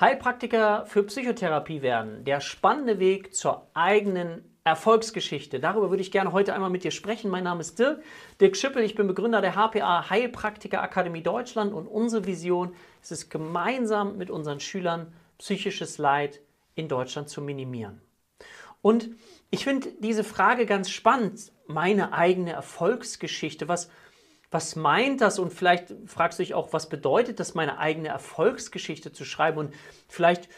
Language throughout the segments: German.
Heilpraktiker für Psychotherapie werden. Der spannende Weg zur eigenen Erfolgsgeschichte. Darüber würde ich gerne heute einmal mit dir sprechen. Mein Name ist Dirk, Dirk Schippel. Ich bin Begründer der HPA Heilpraktiker Akademie Deutschland und unsere Vision ist es, gemeinsam mit unseren Schülern psychisches Leid in Deutschland zu minimieren. Und ich finde diese Frage ganz spannend. Meine eigene Erfolgsgeschichte. Was, was meint das? Und vielleicht fragst du dich auch, was bedeutet das, meine eigene Erfolgsgeschichte zu schreiben? Und vielleicht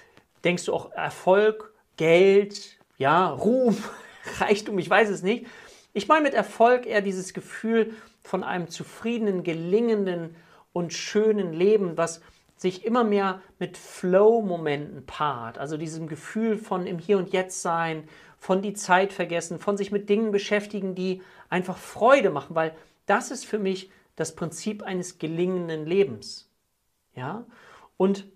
denkst du auch Erfolg, Geld, ja, Ruhm, Reichtum, ich weiß es nicht. Ich meine mit Erfolg eher dieses Gefühl von einem zufriedenen, gelingenden und schönen Leben, was sich immer mehr mit Flow-Momenten paart. Also diesem Gefühl von im Hier und Jetzt sein, von die Zeit vergessen, von sich mit Dingen beschäftigen, die einfach Freude machen, weil das ist für mich das Prinzip eines gelingenden Lebens. Ja? Und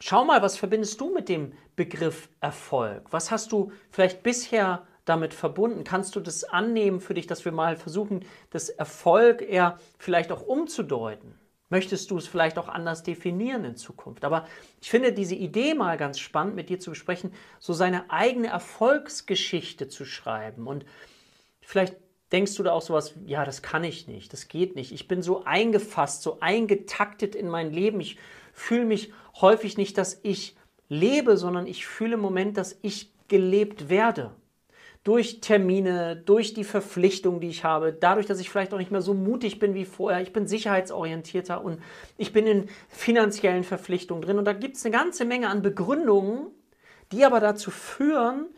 schau mal, was verbindest du mit dem Begriff Erfolg? Was hast du vielleicht bisher damit verbunden? Kannst du das annehmen für dich, dass wir mal versuchen, das Erfolg eher vielleicht auch umzudeuten? Möchtest du es vielleicht auch anders definieren in Zukunft? Aber ich finde diese Idee mal ganz spannend, mit dir zu besprechen, so seine eigene Erfolgsgeschichte zu schreiben. Und vielleicht denkst du da auch sowas, ja, das kann ich nicht, das geht nicht. Ich bin so eingefasst, so eingetaktet in mein Leben. Ich fühle mich häufig nicht, dass ich lebe, sondern ich fühle im Moment, dass ich gelebt werde. Durch Termine, durch die Verpflichtung, die ich habe, dadurch, dass ich vielleicht auch nicht mehr so mutig bin wie vorher. Ich bin sicherheitsorientierter und ich bin in finanziellen Verpflichtungen drin. Und da gibt es eine ganze Menge an Begründungen, die aber dazu führen,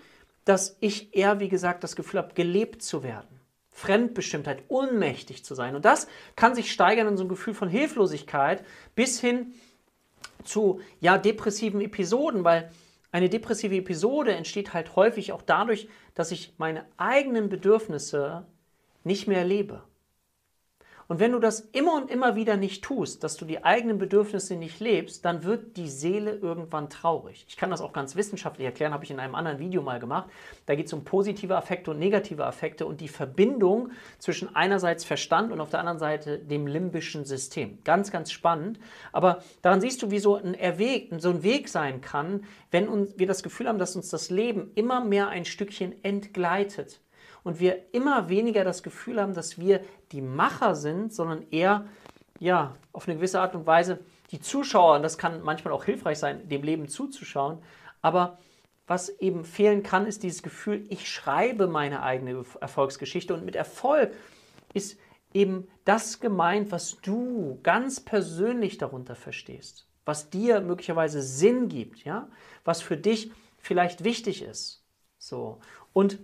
dass ich eher, wie gesagt, das Gefühl habe, gelebt zu werden. Fremdbestimmtheit, ohnmächtig zu sein. Und das kann sich steigern in so ein Gefühl von Hilflosigkeit bis hin zu ja, depressiven Episoden, weil eine depressive Episode entsteht halt häufig auch dadurch, dass ich meine eigenen Bedürfnisse nicht mehr lebe. Und wenn du das immer und immer wieder nicht tust, dass du die eigenen Bedürfnisse nicht lebst, dann wird die Seele irgendwann traurig. Ich kann das auch ganz wissenschaftlich erklären, habe ich in einem anderen Video mal gemacht. Da geht es um positive Affekte und negative Affekte und die Verbindung zwischen einerseits Verstand und auf der anderen Seite dem limbischen System. Ganz, ganz spannend. Aber daran siehst du, wie so ein, Erweg, so ein Weg sein kann, wenn wir das Gefühl haben, dass uns das Leben immer mehr ein Stückchen entgleitet und wir immer weniger das Gefühl haben, dass wir die Macher sind, sondern eher ja, auf eine gewisse Art und Weise die Zuschauer, und das kann manchmal auch hilfreich sein, dem Leben zuzuschauen, aber was eben fehlen kann, ist dieses Gefühl, ich schreibe meine eigene Erfolgsgeschichte und mit Erfolg ist eben das gemeint, was du ganz persönlich darunter verstehst, was dir möglicherweise Sinn gibt, ja, was für dich vielleicht wichtig ist. So. Und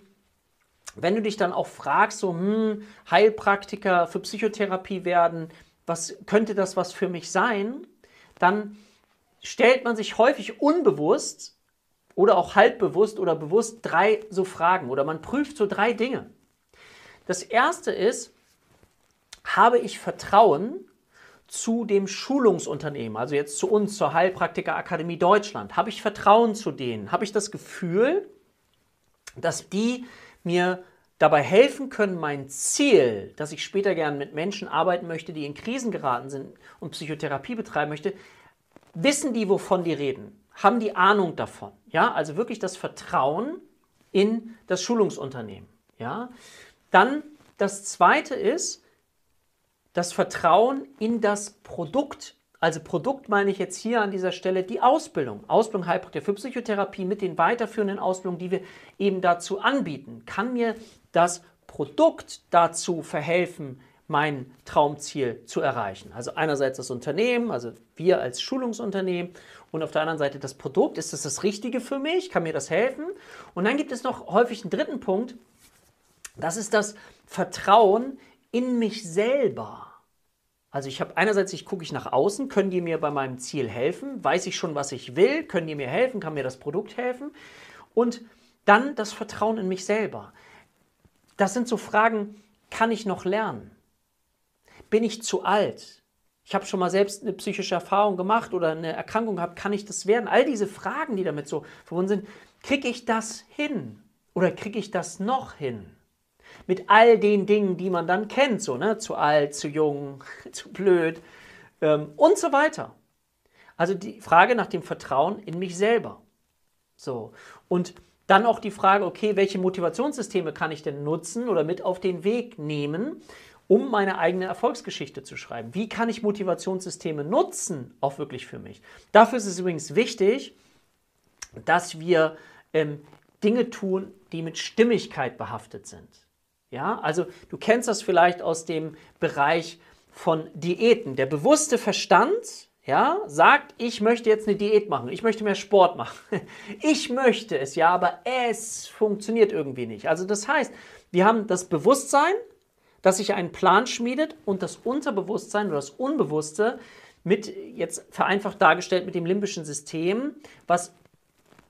wenn du dich dann auch fragst, so, hm, Heilpraktiker für Psychotherapie werden, was könnte das was für mich sein? Dann stellt man sich häufig unbewusst oder auch halbbewusst oder bewusst drei so Fragen oder man prüft so drei Dinge. Das erste ist, habe ich Vertrauen zu dem Schulungsunternehmen, also jetzt zu uns, zur Heilpraktiker Akademie Deutschland? Habe ich Vertrauen zu denen? Habe ich das Gefühl, dass die mir dabei helfen können, mein Ziel, dass ich später gern mit Menschen arbeiten möchte, die in Krisen geraten sind und Psychotherapie betreiben möchte, wissen die, wovon die reden? Haben die Ahnung davon? Ja, also wirklich das Vertrauen in das Schulungsunternehmen. Ja, dann das zweite ist das Vertrauen in das Produkt, also Produkt meine ich jetzt hier an dieser Stelle die Ausbildung. Ausbildung Heilpraktiker für Psychotherapie mit den weiterführenden Ausbildungen, die wir eben dazu anbieten. Kann mir das Produkt dazu verhelfen, mein Traumziel zu erreichen? Also einerseits das Unternehmen, also wir als Schulungsunternehmen und auf der anderen Seite das Produkt. Ist das das Richtige für mich? Kann mir das helfen? Und dann gibt es noch häufig einen dritten Punkt. Das ist das Vertrauen in mich selber. Also ich habe einerseits, ich gucke ich nach außen, können die mir bei meinem Ziel helfen? Weiß ich schon, was ich will? Können die mir helfen? Kann mir das Produkt helfen? Und dann das Vertrauen in mich selber. Das sind so Fragen, kann ich noch lernen? Bin ich zu alt? Ich habe schon mal selbst eine psychische Erfahrung gemacht oder eine Erkrankung gehabt, kann ich das werden? All diese Fragen, die damit so verbunden sind, kriege ich das hin? Oder kriege ich das noch hin? Mit all den Dingen, die man dann kennt, so, ne? Zu alt, zu jung, zu blöd ähm, und so weiter. Also die Frage nach dem Vertrauen in mich selber. So. Und dann auch die Frage, okay, welche Motivationssysteme kann ich denn nutzen oder mit auf den Weg nehmen, um meine eigene Erfolgsgeschichte zu schreiben? Wie kann ich Motivationssysteme nutzen, auch wirklich für mich? Dafür ist es übrigens wichtig, dass wir ähm, Dinge tun, die mit Stimmigkeit behaftet sind. Ja, also du kennst das vielleicht aus dem Bereich von Diäten. Der bewusste Verstand ja, sagt, ich möchte jetzt eine Diät machen, ich möchte mehr Sport machen. Ich möchte es ja, aber es funktioniert irgendwie nicht. Also das heißt, wir haben das Bewusstsein, dass sich einen Plan schmiedet und das Unterbewusstsein oder das Unbewusste mit, jetzt vereinfacht dargestellt, mit dem limbischen System, was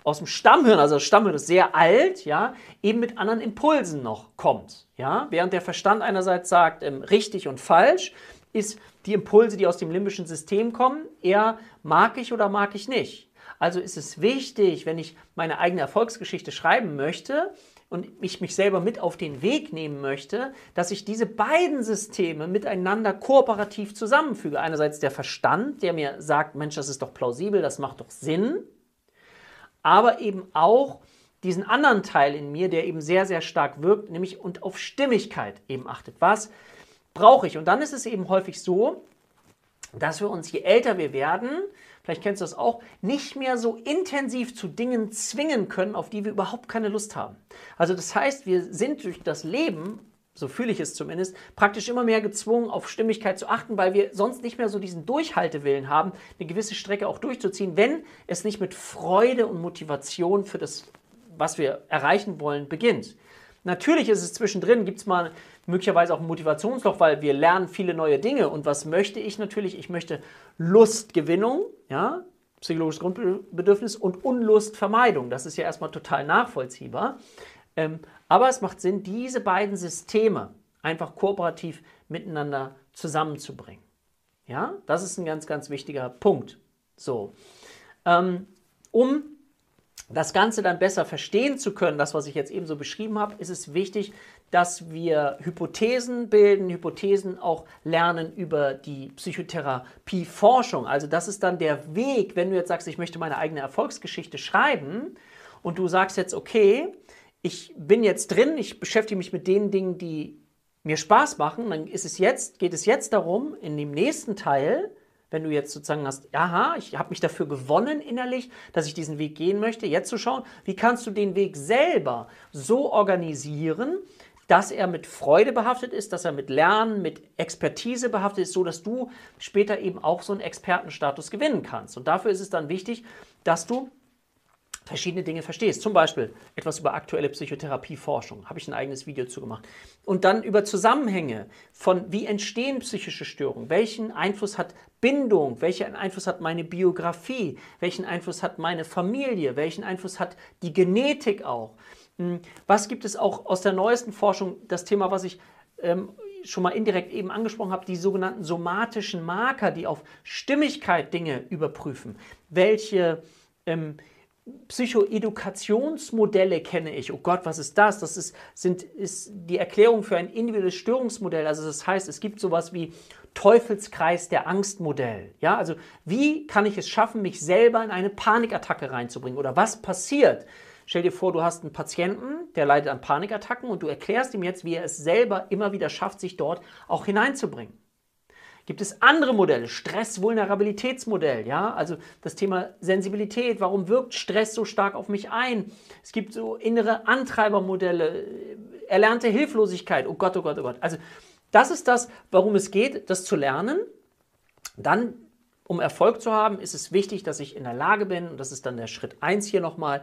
aus dem Stammhirn, also das Stammhirn ist sehr alt, ja, eben mit anderen Impulsen noch kommt. Ja? Während der Verstand einerseits sagt, ähm, richtig und falsch, ist die Impulse, die aus dem limbischen System kommen, eher mag ich oder mag ich nicht. Also ist es wichtig, wenn ich meine eigene Erfolgsgeschichte schreiben möchte und ich mich selber mit auf den Weg nehmen möchte, dass ich diese beiden Systeme miteinander kooperativ zusammenfüge. Einerseits der Verstand, der mir sagt, Mensch, das ist doch plausibel, das macht doch Sinn, aber eben auch diesen anderen Teil in mir, der eben sehr, sehr stark wirkt, nämlich und auf Stimmigkeit eben achtet. Was brauche ich. Und dann ist es eben häufig so, dass wir uns, je älter wir werden, vielleicht kennst du das auch, nicht mehr so intensiv zu Dingen zwingen können, auf die wir überhaupt keine Lust haben. Also das heißt, wir sind durch das Leben, so fühle ich es zumindest, praktisch immer mehr gezwungen, auf Stimmigkeit zu achten, weil wir sonst nicht mehr so diesen Durchhaltewillen haben, eine gewisse Strecke auch durchzuziehen, wenn es nicht mit Freude und Motivation für das, was wir erreichen wollen, beginnt. Natürlich ist es zwischendrin, gibt es mal möglicherweise auch ein Motivationsloch, weil wir lernen viele neue Dinge. Und was möchte ich natürlich? Ich möchte Lustgewinnung, ja, psychologisches Grundbedürfnis und Unlustvermeidung. Das ist ja erstmal total nachvollziehbar. Ähm, aber es macht Sinn, diese beiden Systeme einfach kooperativ miteinander zusammenzubringen. Ja, das ist ein ganz, ganz wichtiger Punkt. So, ähm, um das Ganze dann besser verstehen zu können, das, was ich jetzt eben so beschrieben habe, ist es wichtig, dass wir Hypothesen bilden, Hypothesen auch lernen über die Psychotherapieforschung. Also das ist dann der Weg, wenn du jetzt sagst, ich möchte meine eigene Erfolgsgeschichte schreiben und du sagst jetzt, okay, ich bin jetzt drin, ich beschäftige mich mit den Dingen, die mir Spaß machen, dann ist es jetzt, geht es jetzt darum, in dem nächsten Teil, wenn du jetzt sozusagen hast, aha, ich habe mich dafür gewonnen innerlich, dass ich diesen Weg gehen möchte, jetzt zu schauen, wie kannst du den Weg selber so organisieren, dass er mit Freude behaftet ist, dass er mit Lernen, mit Expertise behaftet ist, so dass du später eben auch so einen Expertenstatus gewinnen kannst. Und dafür ist es dann wichtig, dass du verschiedene Dinge verstehst. Zum Beispiel etwas über aktuelle Psychotherapieforschung, habe ich ein eigenes Video zu gemacht. Und dann über Zusammenhänge von wie entstehen psychische Störungen, welchen Einfluss hat Bindung, welchen Einfluss hat meine Biografie, welchen Einfluss hat meine Familie, welchen Einfluss hat die Genetik auch. Hm, was gibt es auch aus der neuesten Forschung, das Thema, was ich ähm, schon mal indirekt eben angesprochen habe, die sogenannten somatischen Marker, die auf Stimmigkeit Dinge überprüfen. Welche ähm, Psychoedukationsmodelle kenne ich. Oh Gott, was ist das? Das ist, sind, ist die Erklärung für ein individuelles Störungsmodell. Also das heißt, es gibt sowas wie Teufelskreis der Angstmodell. Ja, also wie kann ich es schaffen, mich selber in eine Panikattacke reinzubringen? Oder was passiert, Stell dir vor, du hast einen Patienten, der leidet an Panikattacken und du erklärst ihm jetzt, wie er es selber immer wieder schafft, sich dort auch hineinzubringen. Gibt es andere Modelle? Stress-Vulnerabilitätsmodell, ja, also das Thema Sensibilität. Warum wirkt Stress so stark auf mich ein? Es gibt so innere Antreibermodelle, erlernte Hilflosigkeit. Oh Gott, oh Gott, oh Gott. Also das ist das, warum es geht, das zu lernen. Dann, um Erfolg zu haben, ist es wichtig, dass ich in der Lage bin, und das ist dann der Schritt 1 hier nochmal,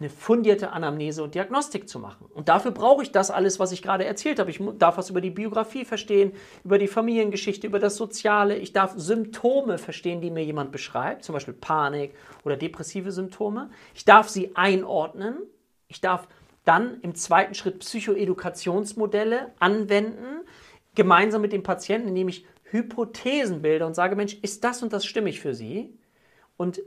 eine fundierte Anamnese und Diagnostik zu machen. Und dafür brauche ich das alles, was ich gerade erzählt habe. Ich darf was über die Biografie verstehen, über die Familiengeschichte, über das Soziale. Ich darf Symptome verstehen, die mir jemand beschreibt, zum Beispiel Panik oder depressive Symptome. Ich darf sie einordnen. Ich darf dann im zweiten Schritt Psychoedukationsmodelle anwenden, gemeinsam mit dem Patienten, indem ich Hypothesen bilde und sage, Mensch, ist das und das stimmig für Sie? Und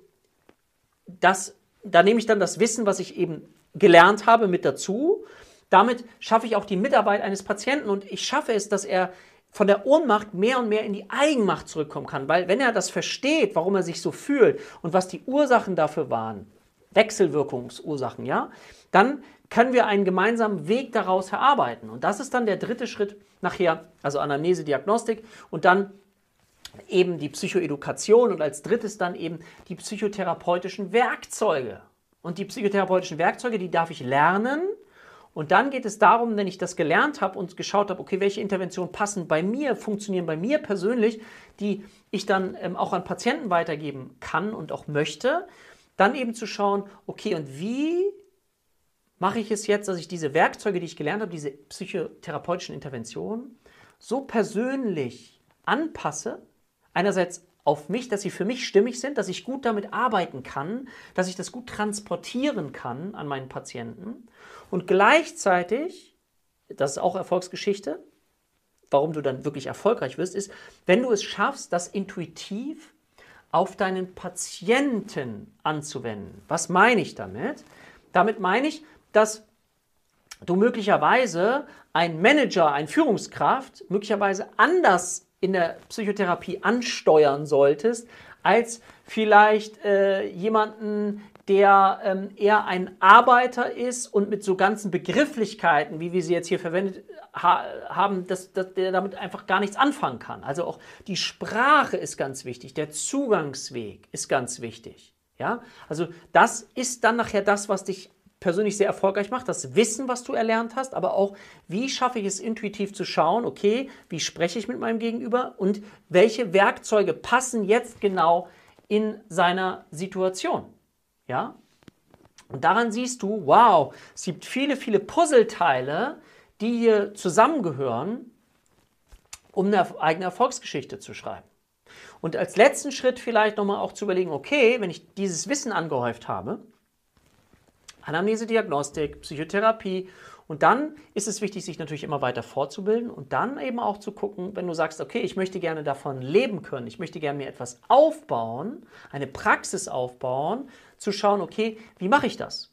das da nehme ich dann das Wissen, was ich eben gelernt habe, mit dazu. Damit schaffe ich auch die Mitarbeit eines Patienten und ich schaffe es, dass er von der Ohnmacht mehr und mehr in die Eigenmacht zurückkommen kann. Weil wenn er das versteht, warum er sich so fühlt und was die Ursachen dafür waren, Wechselwirkungsursachen, ja, dann können wir einen gemeinsamen Weg daraus erarbeiten. Und das ist dann der dritte Schritt nachher, also Anamnese, Diagnostik und dann eben die Psychoedukation und als drittes dann eben die psychotherapeutischen Werkzeuge. Und die psychotherapeutischen Werkzeuge, die darf ich lernen. Und dann geht es darum, wenn ich das gelernt habe und geschaut habe, okay, welche Interventionen passen bei mir, funktionieren bei mir persönlich, die ich dann ähm, auch an Patienten weitergeben kann und auch möchte, dann eben zu schauen, okay, und wie mache ich es jetzt, dass ich diese Werkzeuge, die ich gelernt habe, diese psychotherapeutischen Interventionen, so persönlich anpasse, einerseits auf mich, dass sie für mich stimmig sind, dass ich gut damit arbeiten kann, dass ich das gut transportieren kann an meinen Patienten und gleichzeitig, das ist auch Erfolgsgeschichte, warum du dann wirklich erfolgreich wirst, ist, wenn du es schaffst, das intuitiv auf deinen Patienten anzuwenden. Was meine ich damit? Damit meine ich, dass du möglicherweise ein Manager, ein Führungskraft möglicherweise anders in der Psychotherapie ansteuern solltest, als vielleicht äh, jemanden, der ähm, eher ein Arbeiter ist und mit so ganzen Begrifflichkeiten, wie wir sie jetzt hier verwendet ha haben, dass, dass der damit einfach gar nichts anfangen kann. Also auch die Sprache ist ganz wichtig, der Zugangsweg ist ganz wichtig. Ja, also das ist dann nachher das, was dich persönlich sehr erfolgreich macht, das Wissen, was du erlernt hast, aber auch, wie schaffe ich es intuitiv zu schauen, okay, wie spreche ich mit meinem Gegenüber und welche Werkzeuge passen jetzt genau in seiner Situation. Ja? Und daran siehst du, wow, es gibt viele, viele Puzzleteile, die hier zusammengehören, um eine eigene Erfolgsgeschichte zu schreiben. Und als letzten Schritt vielleicht nochmal auch zu überlegen, okay, wenn ich dieses Wissen angehäuft habe, Anamnese-Diagnostik, Psychotherapie. Und dann ist es wichtig, sich natürlich immer weiter fortzubilden und dann eben auch zu gucken, wenn du sagst, okay, ich möchte gerne davon leben können, ich möchte gerne mir etwas aufbauen, eine Praxis aufbauen, zu schauen, okay, wie mache ich das?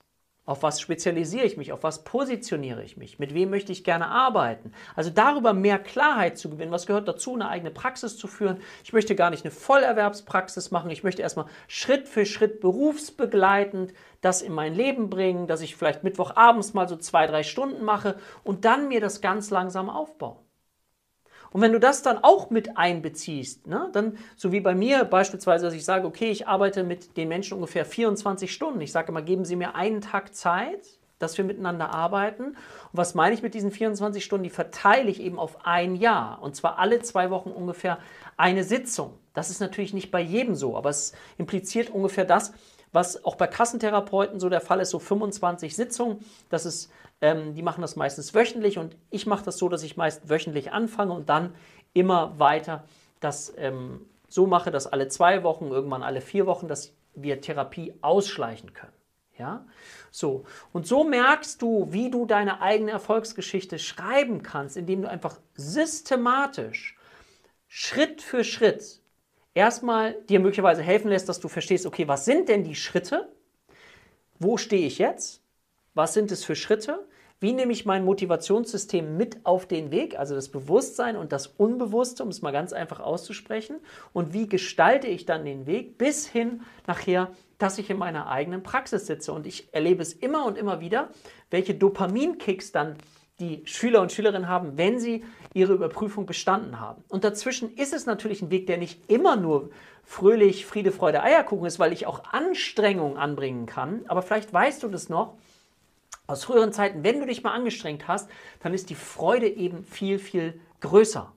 Auf was spezialisiere ich mich? Auf was positioniere ich mich? Mit wem möchte ich gerne arbeiten? Also darüber mehr Klarheit zu gewinnen. Was gehört dazu, eine eigene Praxis zu führen? Ich möchte gar nicht eine Vollerwerbspraxis machen. Ich möchte erstmal Schritt für Schritt berufsbegleitend das in mein Leben bringen, dass ich vielleicht Mittwochabends mal so zwei, drei Stunden mache und dann mir das ganz langsam aufbauen. Und wenn du das dann auch mit einbeziehst, ne, dann, so wie bei mir beispielsweise, dass ich sage, okay, ich arbeite mit den Menschen ungefähr 24 Stunden. Ich sage immer, geben Sie mir einen Tag Zeit, dass wir miteinander arbeiten. Und was meine ich mit diesen 24 Stunden? Die verteile ich eben auf ein Jahr. Und zwar alle zwei Wochen ungefähr eine Sitzung. Das ist natürlich nicht bei jedem so, aber es impliziert ungefähr das, was auch bei Kassentherapeuten so der Fall ist, so 25 Sitzungen. Das ist ähm, die machen das meistens wöchentlich und ich mache das so, dass ich meist wöchentlich anfange und dann immer weiter das ähm, so mache, dass alle zwei Wochen, irgendwann alle vier Wochen, dass wir Therapie ausschleichen können. Ja? So. Und so merkst du, wie du deine eigene Erfolgsgeschichte schreiben kannst, indem du einfach systematisch, Schritt für Schritt, erstmal dir möglicherweise helfen lässt, dass du verstehst, okay, was sind denn die Schritte? Wo stehe ich jetzt? Was sind es für Schritte? Wie nehme ich mein Motivationssystem mit auf den Weg, also das Bewusstsein und das Unbewusste, um es mal ganz einfach auszusprechen? Und wie gestalte ich dann den Weg bis hin nachher, dass ich in meiner eigenen Praxis sitze? Und ich erlebe es immer und immer wieder, welche Dopaminkicks dann die Schüler und Schülerinnen haben, wenn sie ihre Überprüfung bestanden haben. Und dazwischen ist es natürlich ein Weg, der nicht immer nur fröhlich, Friede, Freude, Eierkuchen ist, weil ich auch Anstrengungen anbringen kann. Aber vielleicht weißt du das noch, aus früheren Zeiten, wenn du dich mal angestrengt hast, dann ist die Freude eben viel, viel größer.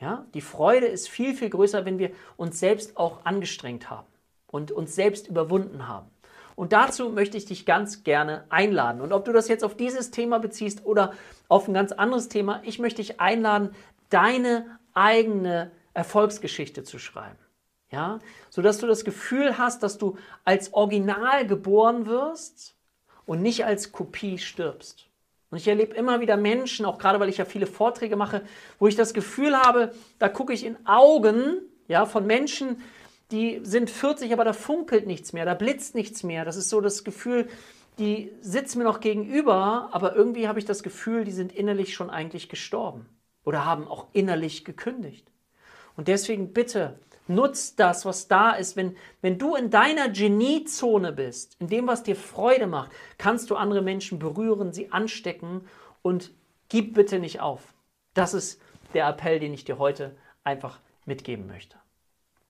Ja? Die Freude ist viel, viel größer, wenn wir uns selbst auch angestrengt haben und uns selbst überwunden haben. Und dazu möchte ich dich ganz gerne einladen. Und ob du das jetzt auf dieses Thema beziehst oder auf ein ganz anderes Thema, ich möchte dich einladen, deine eigene Erfolgsgeschichte zu schreiben. Ja, sodass du das Gefühl hast, dass du als Original geboren wirst und nicht als Kopie stirbst. Und ich erlebe immer wieder Menschen, auch gerade weil ich ja viele Vorträge mache, wo ich das Gefühl habe, da gucke ich in Augen ja, von Menschen, die sind 40, aber da funkelt nichts mehr, da blitzt nichts mehr. Das ist so das Gefühl, die sitzen mir noch gegenüber, aber irgendwie habe ich das Gefühl, die sind innerlich schon eigentlich gestorben. oder haben auch innerlich gekündigt. Und deswegen bitte, nutzt das, was da ist. Wenn, wenn du in deiner Geniezone bist, in dem, was dir Freude macht, kannst du andere Menschen berühren, sie anstecken und gib bitte nicht auf. Das ist der Appell, den ich dir heute einfach mitgeben möchte.